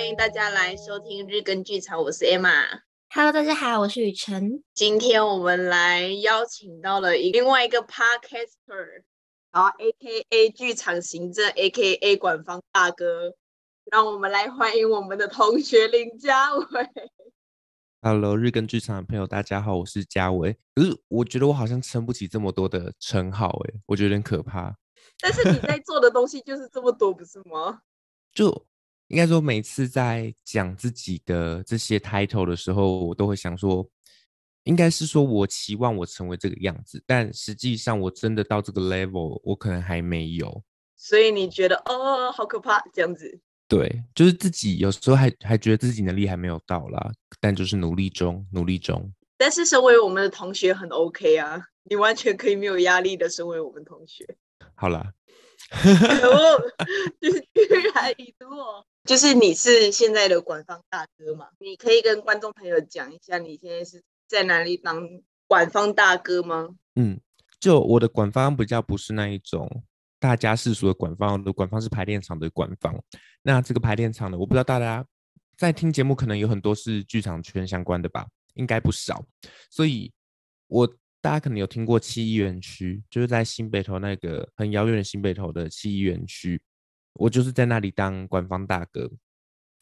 欢迎大家来收听日更剧场，我是 Emma。Hello，大家好，我是雨辰。今天我们来邀请到了另外一个 Podcaster，然后 AKA 剧场行政，AKA 管方大哥。让我们来欢迎我们的同学林家伟。Hello，日更剧场的朋友，大家好，我是家伟。可是我觉得我好像撑不起这么多的称号，哎，我觉得有点可怕。但是你在做的东西就是这么多，不是吗？就应该说，每次在讲自己的这些 title 的时候，我都会想说，应该是说我期望我成为这个样子，但实际上我真的到这个 level，我可能还没有。所以你觉得哦，好可怕这样子？对，就是自己有时候还还觉得自己能力还没有到啦，但就是努力中，努力中。但是身为我们的同学很 OK 啊，你完全可以没有压力的身为我们同学。好啦。就是居然一诺，就是你是现在的官方大哥嘛？你可以跟观众朋友讲一下，你现在是在哪里当官方大哥吗？嗯，就我的官方比较不是那一种大家世俗的馆方，的官方是排练场的官方。那这个排练场呢，我不知道大家在听节目，可能有很多是剧场圈相关的吧，应该不少。所以，我。大家可能有听过七一园区，就是在新北投那个很遥远的新北投的七一园区，我就是在那里当官方大哥，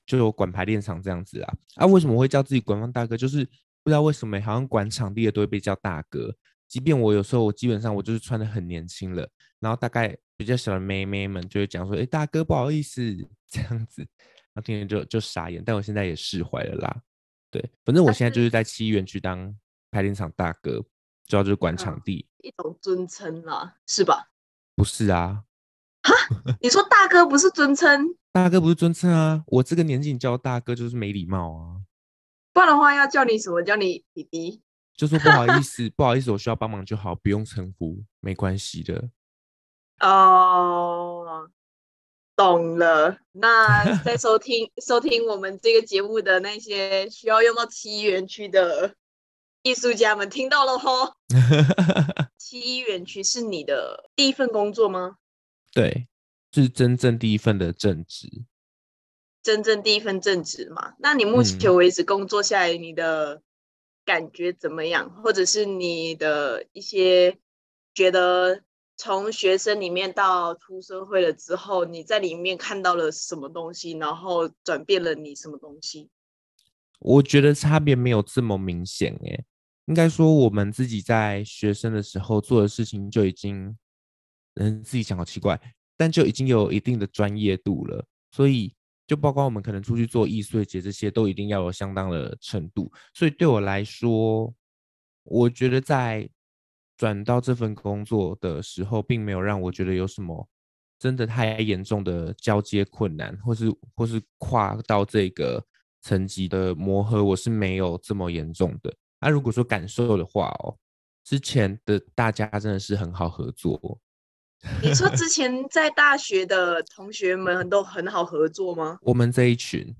就有管排练场这样子啊。啊，为什么会叫自己官方大哥？就是不知道为什么，好像管场地的都会被叫大哥。即便我有时候我基本上我就是穿的很年轻了，然后大概比较小的妹妹们就会讲说：“哎，大哥不好意思，这样子。”然后听天就就傻眼，但我现在也释怀了啦。对，反正我现在就是在七一园区当排练场大哥。主要就是管场地，一种尊称啦，是吧？不是啊，哈，你说大哥不是尊称？大哥不是尊称啊，我这个年纪你叫大哥就是没礼貌啊。不然的话要叫你什么？叫你弟弟？就说不好意思，不好意思，我需要帮忙就好，不用称呼，没关系的。哦，懂了。那在收听 收听我们这个节目的那些需要用到七一园区的。艺术家们听到了吼，七一园区是你的第一份工作吗？对，是真正第一份的正职，真正第一份正职嘛？那你目前为止工作下来，你的感觉怎么样？嗯、或者是你的一些觉得从学生里面到出社会了之后，你在里面看到了什么东西，然后转变了你什么东西？我觉得差别没有这么明显诶，应该说我们自己在学生的时候做的事情就已经，嗯，自己讲好奇怪，但就已经有一定的专业度了。所以就包括我们可能出去做艺术节这些，都一定要有相当的程度。所以对我来说，我觉得在转到这份工作的时候，并没有让我觉得有什么真的太严重的交接困难，或是或是跨到这个。层级的磨合，我是没有这么严重的。那、啊、如果说感受的话哦，之前的大家真的是很好合作。你说之 前在大学的同学们都很好合作吗？我们这一群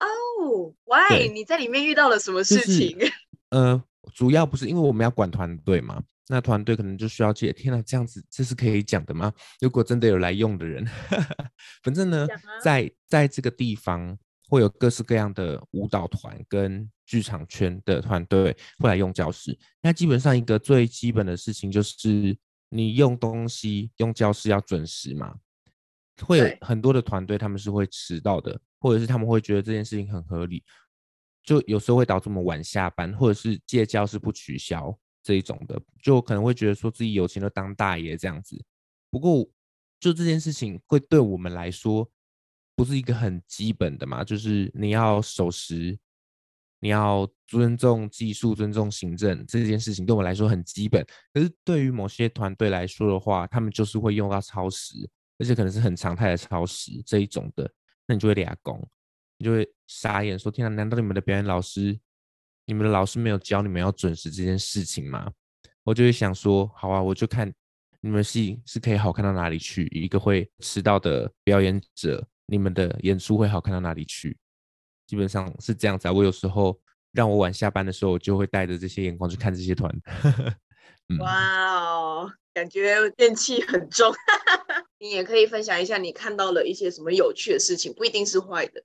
哦、oh,，Why？你在里面遇到了什么事情？就 是、呃，主要不是因为我们要管团队嘛，那团队可能就需要借。天哪，这样子这是可以讲的吗？如果真的有来用的人，反正呢，在在这个地方。会有各式各样的舞蹈团跟剧场圈的团队会来用教室。那基本上一个最基本的事情就是你用东西用教室要准时嘛。会有很多的团队他们是会迟到的，或者是他们会觉得这件事情很合理，就有时候会导致我们晚下班，或者是借教室不取消这一种的，就可能会觉得说自己有钱就当大爷这样子。不过就这件事情会对我们来说。不是一个很基本的嘛，就是你要守时，你要尊重技术、尊重行政这件事情，对我来说很基本。可是对于某些团队来说的话，他们就是会用到超时，而且可能是很常态的超时这一种的，那你就会俩工，你就会傻眼说：天啊，难道你们的表演老师、你们的老师没有教你们要准时这件事情吗？我就会想说：好啊，我就看你们戏是可以好看到哪里去，一个会迟到的表演者。你们的演出会好看到哪里去？基本上是这样子啊。我有时候让我晚下班的时候，我就会带着这些眼光去看这些团。嗯、哇哦，感觉怨气很重。你也可以分享一下你看到了一些什么有趣的事情，不一定是坏的。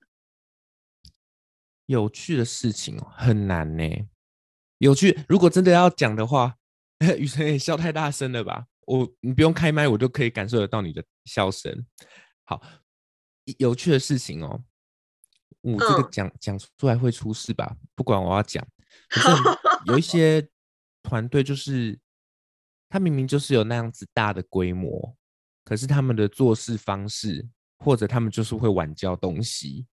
有趣的事情哦，很难呢。有趣，如果真的要讲的话，雨辰也笑太大声了吧？我你不用开麦，我都可以感受得到你的笑声。好，有趣的事情哦，我、嗯、这个讲讲出来会出事吧？不管我要讲，可是有一 些团队就是，他明明就是有那样子大的规模，可是他们的做事方式，或者他们就是会晚交东西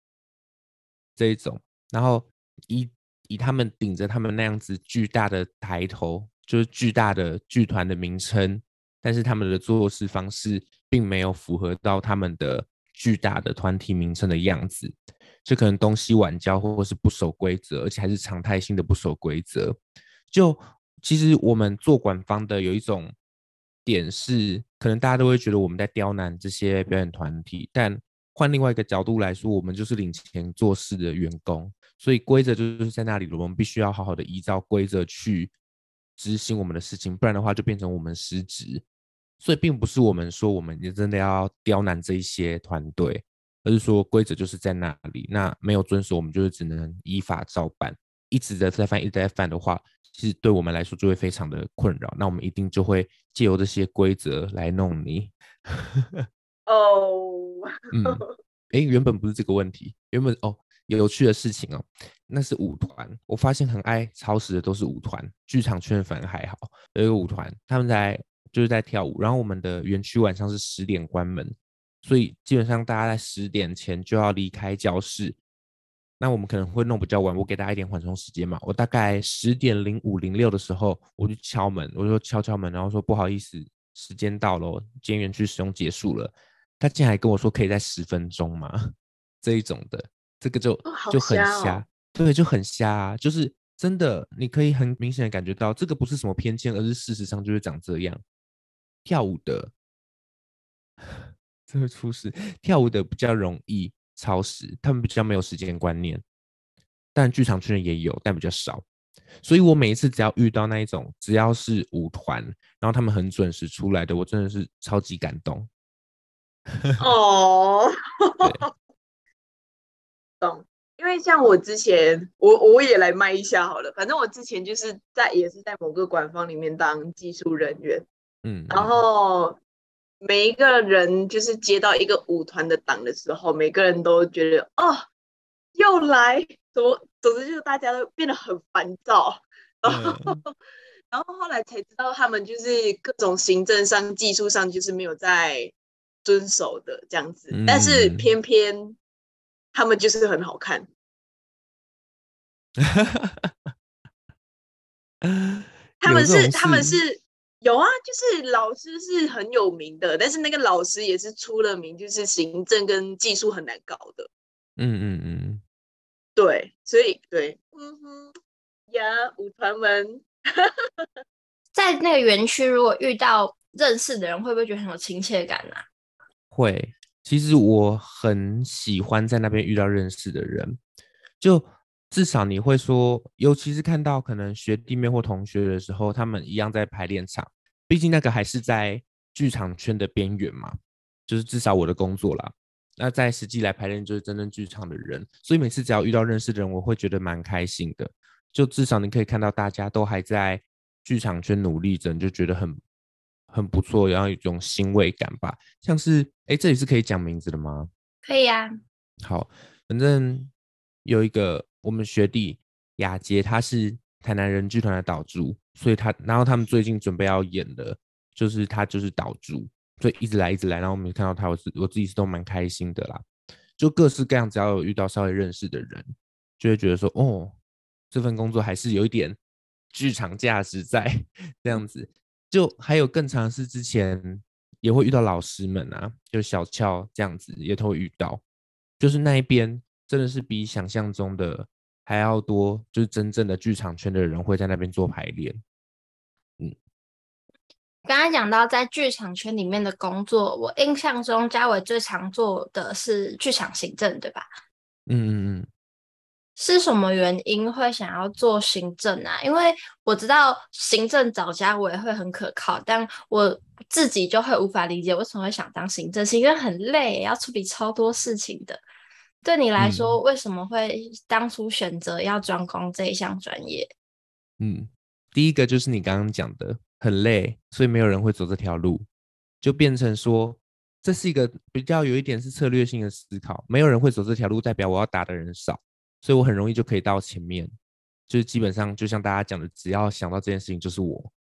这一种。然后以以他们顶着他们那样子巨大的抬头，就是巨大的剧团的名称，但是他们的做事方式并没有符合到他们的巨大的团体名称的样子，就可能东西晚交，或者是不守规则，而且还是常态性的不守规则。就其实我们做馆方的有一种点是，可能大家都会觉得我们在刁难这些表演团体，但换另外一个角度来说，我们就是领钱做事的员工。所以规则就是在那里，我们必须要好好的依照规则去执行我们的事情，不然的话就变成我们失职。所以并不是我们说我们也真的要刁难这一些团队，而是说规则就是在那里，那没有遵守，我们就是只能依法照办。一直在在犯，一直在犯的话，其实对我们来说就会非常的困扰。那我们一定就会借由这些规则来弄你。哦，oh. 嗯，哎，原本不是这个问题，原本哦。有趣的事情哦，那是舞团。我发现很爱超时的都是舞团，剧场圈反而还好。有一个舞团，他们在就是在跳舞，然后我们的园区晚上是十点关门，所以基本上大家在十点前就要离开教室。那我们可能会弄比较晚，我给大家一点缓冲时间嘛。我大概十点零五零六的时候，我就敲门，我就敲敲门，然后说不好意思，时间到了，今天园区使用结束了。他竟然还跟我说可以在十分钟嘛？这一种的。这个就就很瞎，对，就很瞎啊！就是真的，你可以很明显的感觉到，这个不是什么偏见，而是事实上就是长这样。跳舞的，这会出事。跳舞的比较容易超时，他们比较没有时间观念。但剧场圈也有，但比较少。所以我每一次只要遇到那一种，只要是舞团，然后他们很准时出来的，我真的是超级感动。哦。对 懂，因为像我之前，我我也来卖一下好了。反正我之前就是在也是在某个馆方里面当技术人员，嗯，然后每一个人就是接到一个舞团的档的时候，每个人都觉得哦，又来，怎么总之就是大家都变得很烦躁，然后、嗯、然后后来才知道他们就是各种行政上、技术上就是没有在遵守的这样子，嗯、但是偏偏。他们就是很好看，他们是他们是有啊，就是老师是很有名的，但是那个老师也是出了名，就是行政跟技术很难搞的。嗯嗯嗯，对，所以对，嗯哼，呀，舞团们在那个园区，如果遇到认识的人，会不会觉得很有亲切感、啊？会。其实我很喜欢在那边遇到认识的人，就至少你会说，尤其是看到可能学弟妹或同学的时候，他们一样在排练场，毕竟那个还是在剧场圈的边缘嘛，就是至少我的工作啦。那在实际来排练就是真正剧场的人，所以每次只要遇到认识的人，我会觉得蛮开心的。就至少你可以看到大家都还在剧场圈努力着，你就觉得很。很不错，然后有一种欣慰感吧，像是哎，这里是可以讲名字的吗？可以呀、啊。好，反正有一个我们学弟雅杰，他是台南人剧团的导助，所以他然后他们最近准备要演的，就是他就是导助，所以一直来一直来，然后我们看到他，我自我自己是都蛮开心的啦。就各式各样，只要有遇到稍微认识的人，就会觉得说，哦，这份工作还是有一点剧场价值在 这样子。就还有更长的是之前也会遇到老师们啊，就小翘这样子也都会遇到，就是那一边真的是比想象中的还要多，就是真正的剧场圈的人会在那边做排练。嗯，刚才讲到在剧场圈里面的工作，我印象中嘉伟最常做的是剧场行政，对吧？嗯嗯嗯。是什么原因会想要做行政啊？因为我知道行政找家纬会很可靠，但我自己就会无法理解为什么会想当行政，是因为很累，要处理超多事情的。对你来说，嗯、为什么会当初选择要专攻这一项专业？嗯，第一个就是你刚刚讲的，很累，所以没有人会走这条路，就变成说，这是一个比较有一点是策略性的思考，没有人会走这条路，代表我要打的人少，所以我很容易就可以到前面，就是基本上就像大家讲的，只要想到这件事情就是我。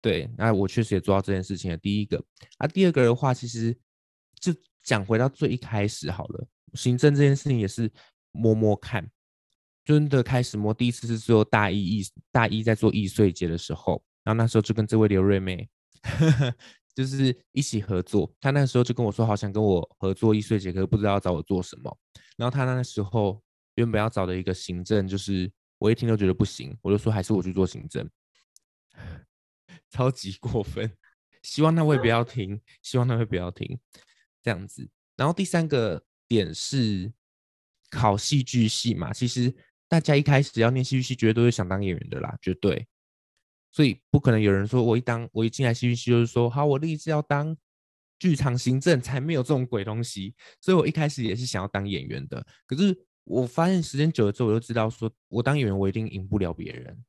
对，那我确实也做到这件事情了第一个，啊，第二个的话，其实就讲回到最一开始好了，行政这件事情也是摸摸看，真的开始摸，第一次是做大一艺大一在做易碎节的时候，然后那时候就跟这位刘瑞妹，呵呵，就是一起合作，她那时候就跟我说，好想跟我合作易碎节，可是不知道要找我做什么，然后她那时候原本要找的一个行政，就是我一听都觉得不行，我就说还是我去做行政。超级过分，希望那位不要听，希望那位不要听，这样子。然后第三个点是考戏剧系嘛，其实大家一开始要念戏剧系，绝对都是想当演员的啦，绝对。所以不可能有人说我一当我一进来戏剧系就是说好，我立志要当剧场行政，才没有这种鬼东西。所以我一开始也是想要当演员的，可是我发现时间久了之后，我就知道说我当演员我一定赢不了别人。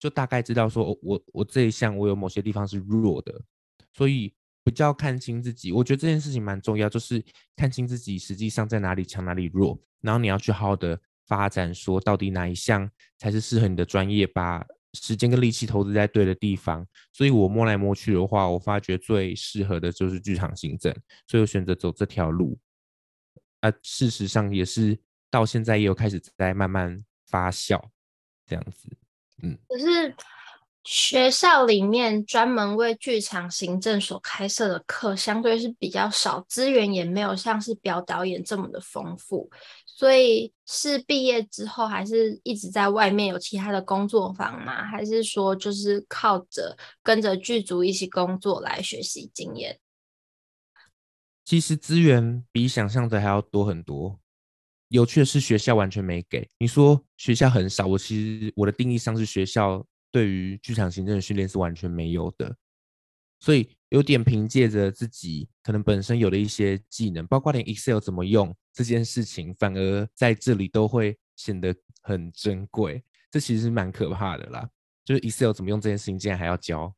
就大概知道说我，我我这一项我有某些地方是弱的，所以比较看清自己。我觉得这件事情蛮重要，就是看清自己实际上在哪里强哪里弱，然后你要去好好的发展，说到底哪一项才是适合你的专业，把时间跟力气投资在对的地方。所以我摸来摸去的话，我发觉最适合的就是剧场行政，所以我选择走这条路。啊，事实上也是到现在也有开始在慢慢发酵，这样子。嗯，可是学校里面专门为剧场行政所开设的课，相对是比较少，资源也没有像是表导演这么的丰富，所以是毕业之后还是一直在外面有其他的工作坊吗？还是说就是靠着跟着剧组一起工作来学习经验？其实资源比想象的还要多很多。有趣的是，学校完全没给。你说学校很少，我其实我的定义上是学校对于剧场行政的训练是完全没有的，所以有点凭借着自己可能本身有的一些技能，包括连 Excel 怎么用这件事情，反而在这里都会显得很珍贵。这其实蛮可怕的啦，就是 Excel 怎么用这件事情，竟然还要教。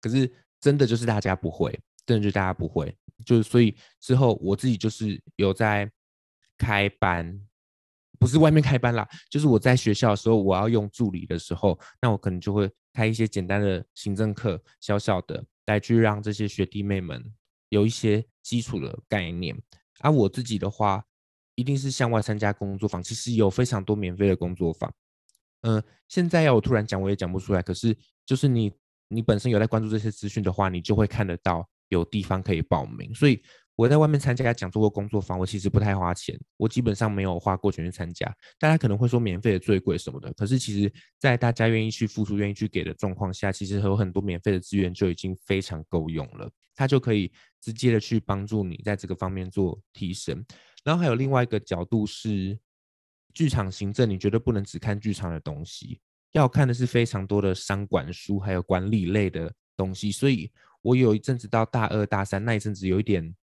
可是真的就是大家不会，真的就是大家不会，就是所以之后我自己就是有在。开班不是外面开班啦，就是我在学校的时候，我要用助理的时候，那我可能就会开一些简单的行政课，小小的来去让这些学弟妹们有一些基础的概念。而、啊、我自己的话，一定是向外参加工作坊，其实有非常多免费的工作坊。嗯、现在要我突然讲，我也讲不出来。可是就是你你本身有在关注这些资讯的话，你就会看得到有地方可以报名，所以。我在外面参加讲座或工作坊，我其实不太花钱，我基本上没有花过钱去参加。大家可能会说免费的最贵什么的，可是其实，在大家愿意去付出、愿意去给的状况下，其实有很多免费的资源就已经非常够用了，它就可以直接的去帮助你在这个方面做提升。然后还有另外一个角度是，剧场行政，你绝对不能只看剧场的东西，要看的是非常多的商管书，还有管理类的东西。所以我有一阵子到大二、大三那一阵子有一点。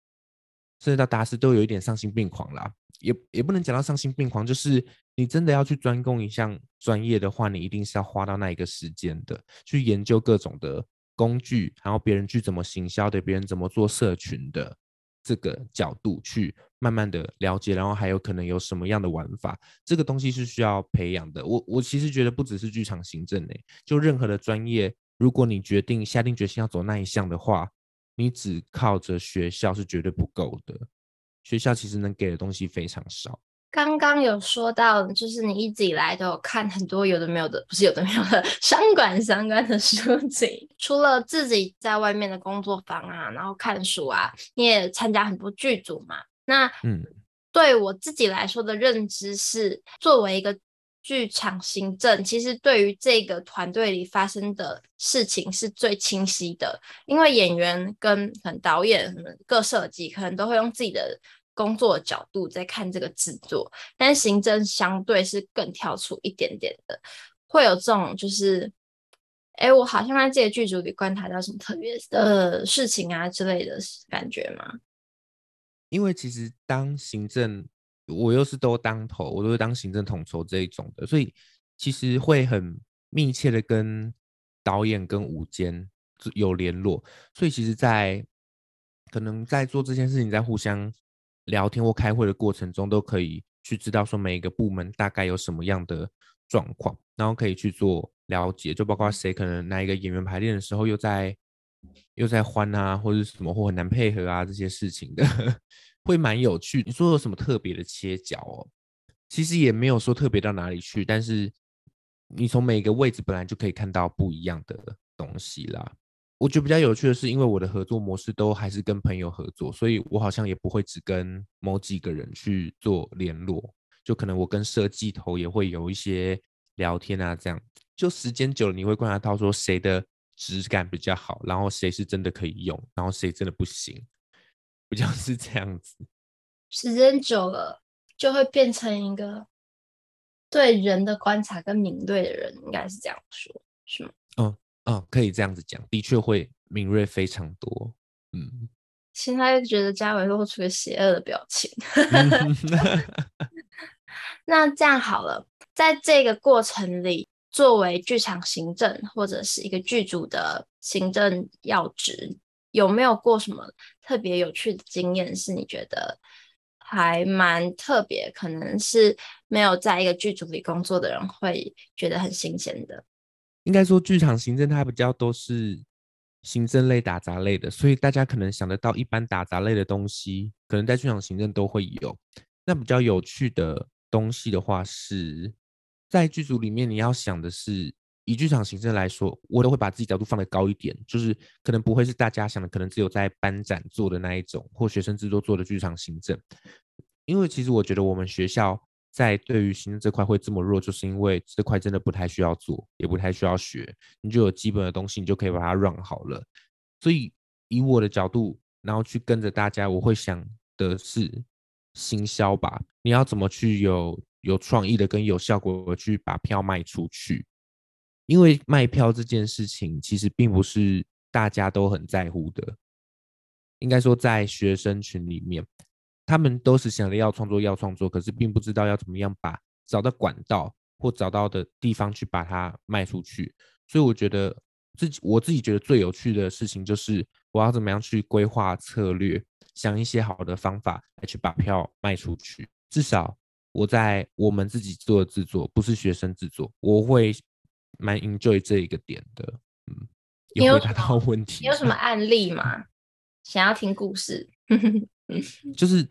甚至到大四都有一点丧心病狂啦，也也不能讲到丧心病狂，就是你真的要去专攻一项专业的话，你一定是要花到那一个时间的，去研究各种的工具，然后别人去怎么行销的，别人怎么做社群的这个角度去慢慢的了解，然后还有可能有什么样的玩法，这个东西是需要培养的。我我其实觉得不只是剧场行政欸，就任何的专业，如果你决定下定决心要走那一项的话。你只靠着学校是绝对不够的，学校其实能给的东西非常少。刚刚有说到，就是你一直以来都有看很多有的没有的，不是有的没有的 商管相关的书籍。除了自己在外面的工作坊啊，然后看书啊，你也参加很多剧组嘛。那嗯，对我自己来说的认知是，作为一个。剧场行政其实对于这个团队里发生的事情是最清晰的，因为演员跟很导演、各设计可能都会用自己的工作的角度在看这个制作，但行政相对是更跳出一点点的，会有这种就是，哎，我好像在这个剧组里观察到什么特别的事情啊之类的感觉吗？因为其实当行政。我又是都当头，我都是当行政统筹这一种的，所以其实会很密切的跟导演跟舞监有联络，所以其实，在可能在做这件事情，在互相聊天或开会的过程中，都可以去知道说每一个部门大概有什么样的状况，然后可以去做了解，就包括谁可能哪一个演员排练的时候又在又在欢啊，或者什么或很难配合啊这些事情的。会蛮有趣。你说有什么特别的切角哦？其实也没有说特别到哪里去，但是你从每个位置本来就可以看到不一样的东西啦。我觉得比较有趣的是，因为我的合作模式都还是跟朋友合作，所以我好像也不会只跟某几个人去做联络，就可能我跟设计头也会有一些聊天啊，这样就时间久了，你会观察到说谁的质感比较好，然后谁是真的可以用，然后谁真的不行。不就是这样子，时间久了就会变成一个对人的观察跟敏锐的人，应该是这样说，是吗？嗯嗯，可以这样子讲，的确会敏锐非常多。嗯，现在觉得家伟露出个邪恶的表情。那这样好了，在这个过程里，作为剧场行政或者是一个剧组的行政要职。有没有过什么特别有趣的经验？是你觉得还蛮特别，可能是没有在一个剧组里工作的人会觉得很新鲜的。应该说，剧场行政它比较都是行政类、打杂类的，所以大家可能想得到一般打杂类的东西，可能在剧场行政都会有。那比较有趣的东西的话，是在剧组里面你要想的是。以剧场行政来说，我都会把自己角度放得高一点，就是可能不会是大家想的，可能只有在班展做的那一种，或学生制作做的剧场行政。因为其实我觉得我们学校在对于行政这块会这么弱，就是因为这块真的不太需要做，也不太需要学，你就有基本的东西，你就可以把它 run 好了。所以以我的角度，然后去跟着大家，我会想的是行销吧，你要怎么去有有创意的跟有效果的去把票卖出去。因为卖票这件事情，其实并不是大家都很在乎的。应该说，在学生群里面，他们都是想着要创作，要创作，可是并不知道要怎么样把找到管道或找到的地方去把它卖出去。所以，我觉得自己我自己觉得最有趣的事情，就是我要怎么样去规划策略，想一些好的方法来去把票卖出去。至少我在我们自己做的制作，不是学生制作，我会。蛮 enjoy 这一个点的，嗯，有回答到问题。你有什么案例吗？想要听故事？就是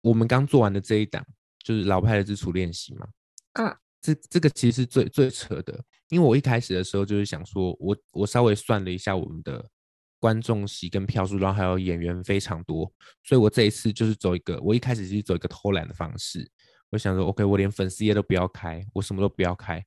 我们刚做完的这一档，就是老派的自处练习嘛。嗯，这这个其实是最最扯的，因为我一开始的时候就是想说，我我稍微算了一下我们的观众席跟票数，然后还有演员非常多，所以我这一次就是走一个，我一开始是走一个偷懒的方式，我想说，OK，我连粉丝页都不要开，我什么都不要开。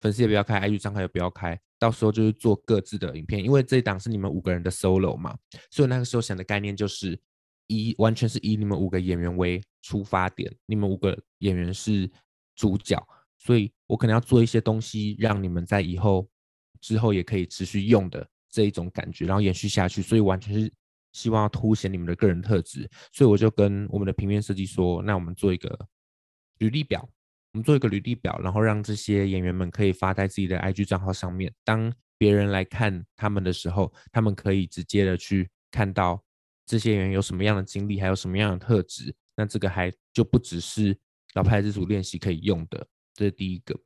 粉丝也不要开，IG 账号也不要开，到时候就是做各自的影片，因为这一档是你们五个人的 solo 嘛，所以那个时候想的概念就是以完全是以你们五个演员为出发点，你们五个演员是主角，所以我可能要做一些东西，让你们在以后之后也可以持续用的这一种感觉，然后延续下去，所以完全是希望要凸显你们的个人特质，所以我就跟我们的平面设计说，那我们做一个履历表。我们做一个履历表，然后让这些演员们可以发在自己的 IG 账号上面。当别人来看他们的时候，他们可以直接的去看到这些演员有什么样的经历，还有什么样的特质。那这个还就不只是老派自主练习可以用的，这是第一个。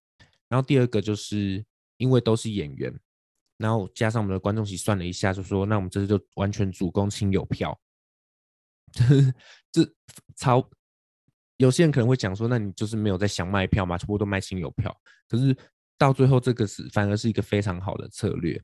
然后第二个就是因为都是演员，然后加上我们的观众席算了一下，就说那我们这次就完全主攻亲友票，这超。有些人可能会讲说，那你就是没有在想卖票嘛，全部都卖亲友票。可是到最后，这个是反而是一个非常好的策略，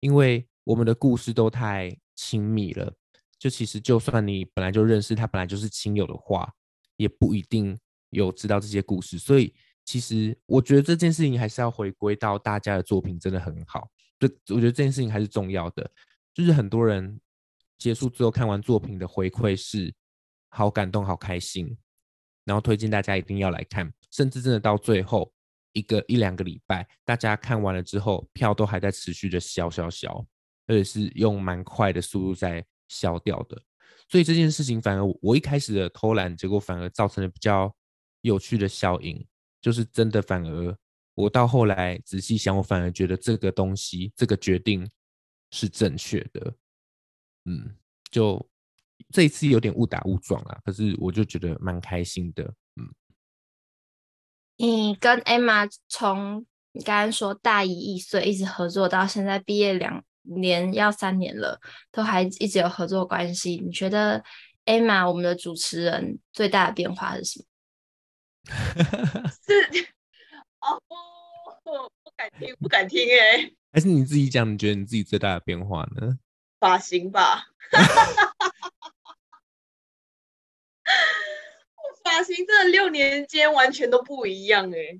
因为我们的故事都太亲密了。就其实，就算你本来就认识他，本来就是亲友的话，也不一定有知道这些故事。所以，其实我觉得这件事情还是要回归到大家的作品真的很好。就我觉得这件事情还是重要的。就是很多人结束之后看完作品的回馈是好感动、好开心。然后推荐大家一定要来看，甚至真的到最后一个一两个礼拜，大家看完了之后，票都还在持续的销销销，而且是用蛮快的速度在销掉的。所以这件事情反而我一开始的偷懒，结果反而造成了比较有趣的效应，就是真的反而我到后来仔细想，我反而觉得这个东西这个决定是正确的。嗯，就这一次有点误打误撞啊，可是我就觉得蛮开心的。嗯，你跟 Emma 从你刚刚说大一一岁一直合作到现在毕业两年要三年了，都还一直有合作关系。你觉得 Emma 我们的主持人最大的变化是什么？是哦，不不敢听，不敢听哎、欸。还是你自己讲？你觉得你自己最大的变化呢？发型吧。我发型这六年间完全都不一样哎、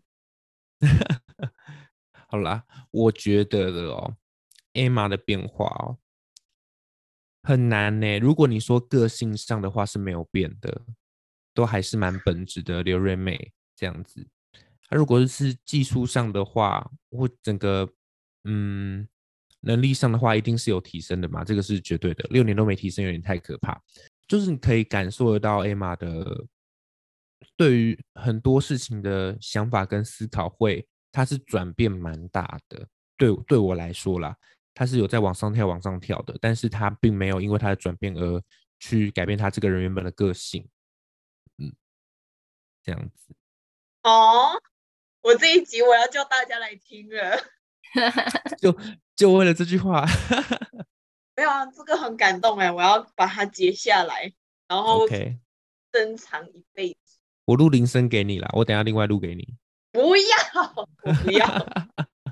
好啦，我觉得的哦。Emma 的变化哦，很难呢。如果你说个性上的话是没有变的，都还是蛮本质的刘瑞美这样子。那如果是技术上的话，或整个嗯能力上的话，一定是有提升的嘛，这个是绝对的。六年都没提升，有点太可怕。就是你可以感受得到 Emma 的对于很多事情的想法跟思考会，它是转变蛮大的。对对我来说啦。他是有在往上跳，往上跳的，但是他并没有因为他的转变而去改变他这个人原本的个性，嗯，这样子。哦，我这一集我要叫大家来听了，就就为了这句话，没有啊，这个很感动哎，我要把它截下来，然后珍藏一辈子。我录铃声给你啦，我等下另外录给你。不要，我不要。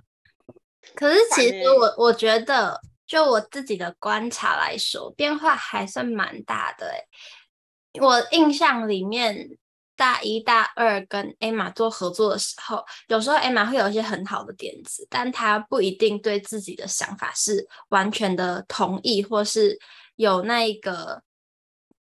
可是其实我我觉得，就我自己的观察来说，变化还算蛮大的诶。我印象里面，大一、大二跟 Emma 做合作的时候，有时候 Emma 会有一些很好的点子，但她不一定对自己的想法是完全的同意，或是有那一个。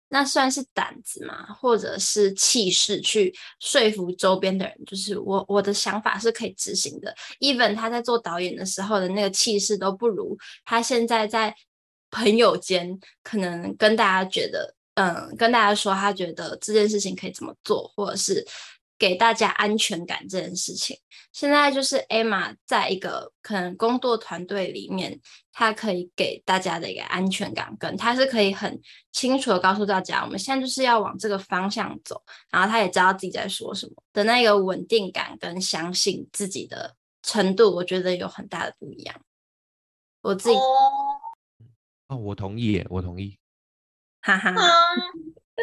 那算是胆子嘛？或者是气势去说服周边的人？就是我我的想法是可以执行的。Even 他在做导演的时候的那个气势都不如他现在在朋友间可能跟大家觉得，嗯，跟大家说他觉得这件事情可以怎么做，或者是。给大家安全感这件事情，现在就是 Emma 在一个可能工作团队里面，她可以给大家的一个安全感，跟她是可以很清楚的告诉大家，我们现在就是要往这个方向走，然后她也知道自己在说什么。的那个稳定感跟相信自己的程度，我觉得有很大的不一样。我自己哦，我同意耶，我同意，哈哈。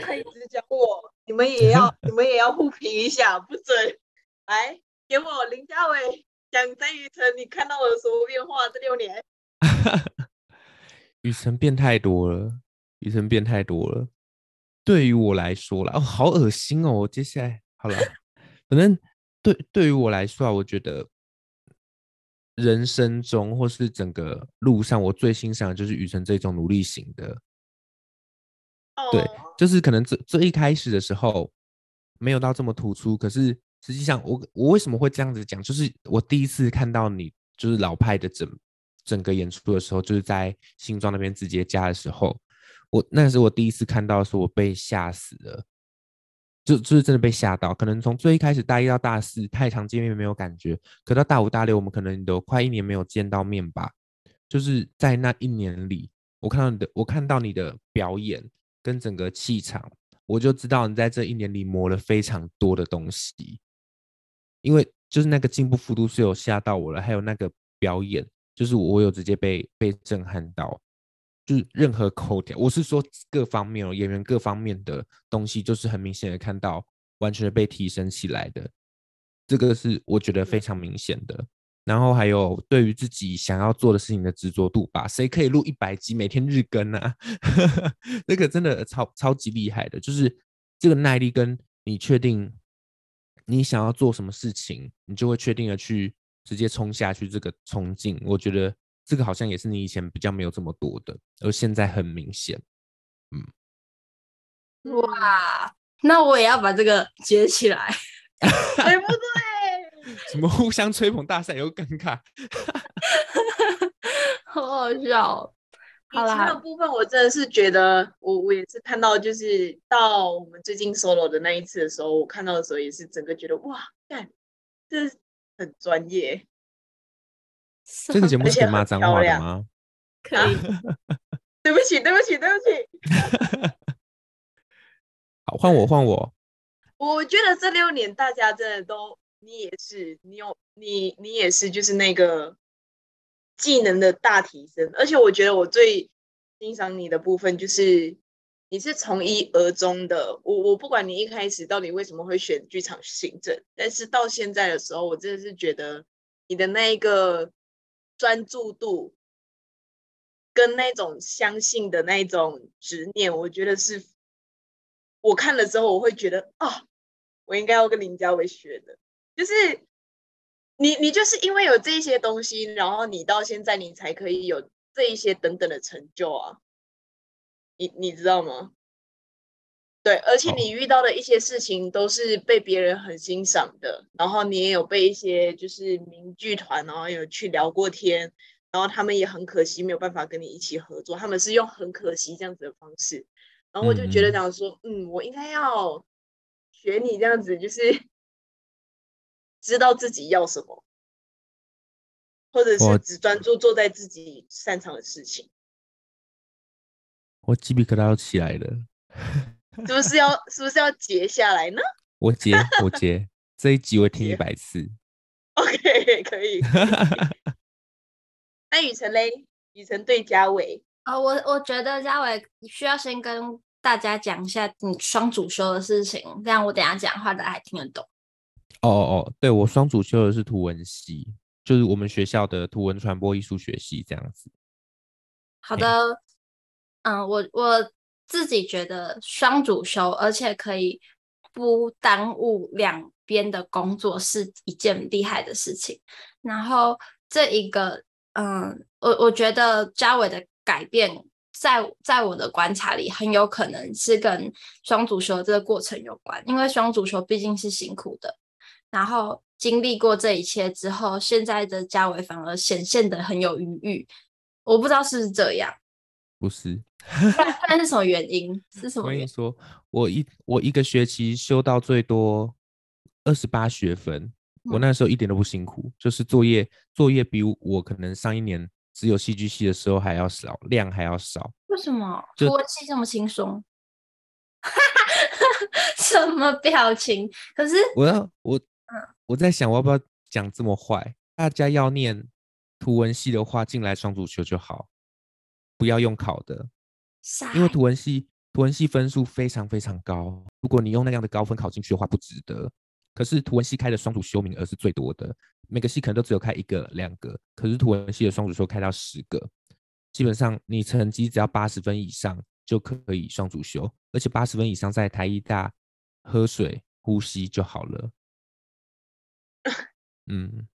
可以只讲我，你们也要，你们也要互评一下，不准来给我林家伟讲张雨辰，你看到我有什么变化？这六年，雨辰变太多了，雨辰变太多了。对于我来说啦，哦，好恶心哦！接下来好了，反正对对于我来说啊，我觉得人生中或是整个路上，我最欣赏的就是雨辰这种努力型的。对，就是可能这这一开始的时候没有到这么突出，可是实际上我我为什么会这样子讲？就是我第一次看到你就是老派的整整个演出的时候，就是在新庄那边直接加的时候，我那是我第一次看到的时候，我被吓死了，就就是真的被吓到。可能从最一开始大一到大四太常见面没有感觉，可到大五大六我们可能都快一年没有见到面吧。就是在那一年里，我看到你的，我看到你的表演。跟整个气场，我就知道你在这一年里磨了非常多的东西，因为就是那个进步幅度是有吓到我了，还有那个表演，就是我有直接被被震撼到，就是任何口条，我是说各方面哦，演员各方面的东西，就是很明显的看到完全被提升起来的，这个是我觉得非常明显的。然后还有对于自己想要做的事情的执着度吧，谁可以录一百集，每天日更啊？那个真的超超级厉害的，就是这个耐力跟你确定你想要做什么事情，你就会确定的去直接冲下去。这个冲劲，我觉得这个好像也是你以前比较没有这么多的，而现在很明显。嗯，哇，那我也要把这个接起来，对 不对？什么互相吹捧大赛又尴尬，好好笑。以前的部分，我真的是觉得，我我也是看到，就是到我们最近 solo 的那一次的时候，我看到的时候也是整个觉得哇，干，这很专业。这个节目是可以骂脏话的吗？可以。对不起，对不起，对不起。好，换我，换我。我觉得这六年大家真的都，你也是，你有你，你也是，就是那个。技能的大提升，而且我觉得我最欣赏你的部分就是你是从一而终的。我我不管你一开始到底为什么会选剧场行政，但是到现在的时候，我真的是觉得你的那一个专注度跟那种相信的那种执念，我觉得是我看了之后我会觉得啊、我应该要跟林家伟学的，就是。你你就是因为有这些东西，然后你到现在你才可以有这一些等等的成就啊，你你知道吗？对，而且你遇到的一些事情都是被别人很欣赏的，然后你也有被一些就是名剧团，然后有去聊过天，然后他们也很可惜没有办法跟你一起合作，他们是用很可惜这样子的方式，然后我就觉得讲说，嗯，嗯，我应该要学你这样子，就是。知道自己要什么，或者是只专注做在自己擅长的事情。我鸡皮疙瘩都起来了，是不是要是不是要截下来呢？我截我截，这一集我听一百次。OK，可以。那雨辰嘞？雨辰对嘉伟啊，我我觉得嘉伟需要先跟大家讲一下你双主修的事情，这样我等下讲话大家还听得懂。哦哦哦，对，我双主修的是图文系，就是我们学校的图文传播艺术学系这样子。好的，嗯，我我自己觉得双主修，而且可以不耽误两边的工作，是一件厉害的事情。然后这一个，嗯，我我觉得嘉伟的改变，在在我的观察里，很有可能是跟双主修这个过程有关，因为双主修毕竟是辛苦的。然后经历过这一切之后，现在的家纬反而显现的很有余裕。我不知道是不是这样，不是？那是什么原因？是什么？我跟你说，我一我一个学期修到最多二十八学分，嗯，我那时候一点都不辛苦，就是作业作业比我可能上一年只有戏剧系的时候还要少，量还要少。为什么？图文系这么轻松？什么表情？可是我要我。我在想，我要不要讲这么坏？大家要念图文系的话，进来双主修就好，不要用考的，因为图文系图文系分数非常非常高。如果你用那样的高分考进去的话，不值得。可是图文系开的双主修名额是最多的，每个系可能都只有开一个两个，可是图文系的双主修开到十个，基本上你成绩只要八十分以上就可以双主修，而且八十分以上在台艺大喝水呼吸就好了。嗯，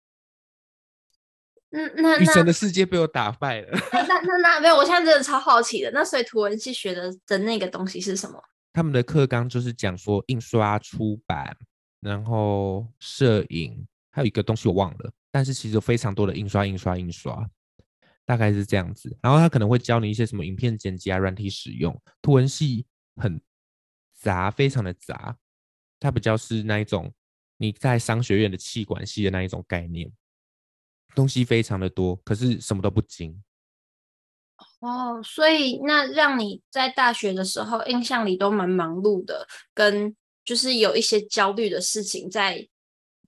嗯，那雨神的世界被我打败了。那那那，那没有，我现在真的超好奇的。那所以图文系学的的那个东西是什么？他们的课纲就是讲说印刷出版，然后摄影，还有一个东西我忘了。但是其实有非常多的印刷、印刷、印刷，大概是这样子。然后他可能会教你一些什么影片剪辑啊、软体使用。图文系很杂，非常的杂，它比较是那一种。你在商学院的气管系的那一种概念，东西非常的多，可是什么都不精。哦，所以那让你在大学的时候印象里都蛮忙碌的，跟就是有一些焦虑的事情在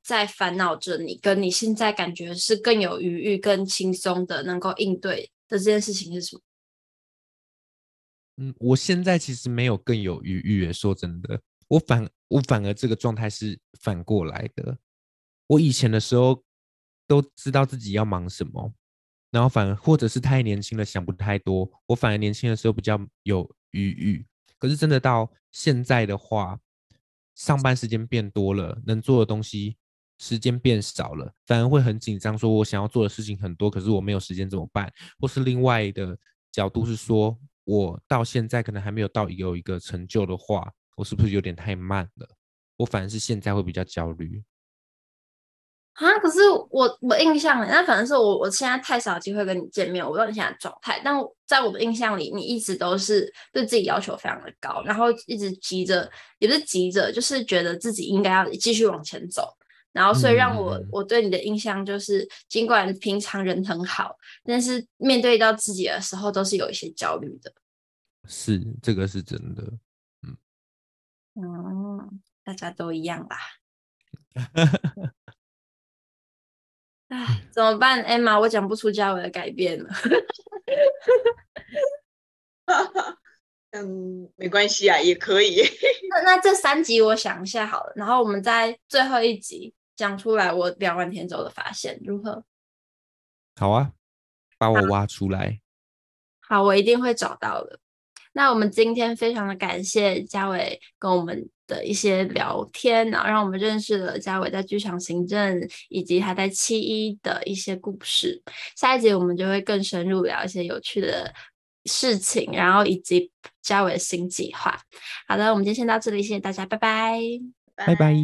在烦恼着你，跟你现在感觉是更有余裕、更轻松的能够应对的这件事情是什么？嗯，我现在其实没有更有余裕，说真的。我反我反而这个状态是反过来的。我以前的时候都知道自己要忙什么，然后反而或者是太年轻了想不太多。我反而年轻的时候比较有余裕。可是真的到现在的话，上班时间变多了，能做的东西时间变少了，反而会很紧张，说我想要做的事情很多，可是我没有时间怎么办？或是另外的角度是说，我到现在可能还没有到有一个成就的话。我是不是有点太慢了？我反而是现在会比较焦虑。啊，可是我我印象里，那反正是我我现在太少机会跟你见面，我不知道你现在状态。但在我的印象里，你一直都是对自己要求非常的高，然后一直急着，也不是急着，就是觉得自己应该要继续往前走。然后所以让我、嗯、我对你的印象就是，尽管平常人很好，但是面对到自己的时候，都是有一些焦虑的。是，这个是真的。大家都一样吧。哎，怎么办，Emma？我讲不出家伟的改变了。嗯，没关系啊，也可以。那那这三集我想一下好了，然后我们在最后一集讲出来我聊完天走的发现如何？好啊，把我挖出来。好，好，我一定会找到的。那我们今天非常的感谢嘉伟跟我们的一些聊天，然后让我们认识了嘉伟在剧场行政以及他在七一的一些故事。下一集我们就会更深入聊一些有趣的事情，然后以及嘉伟的新计划。好的，我们今天先到这里，谢谢大家，拜拜，拜拜。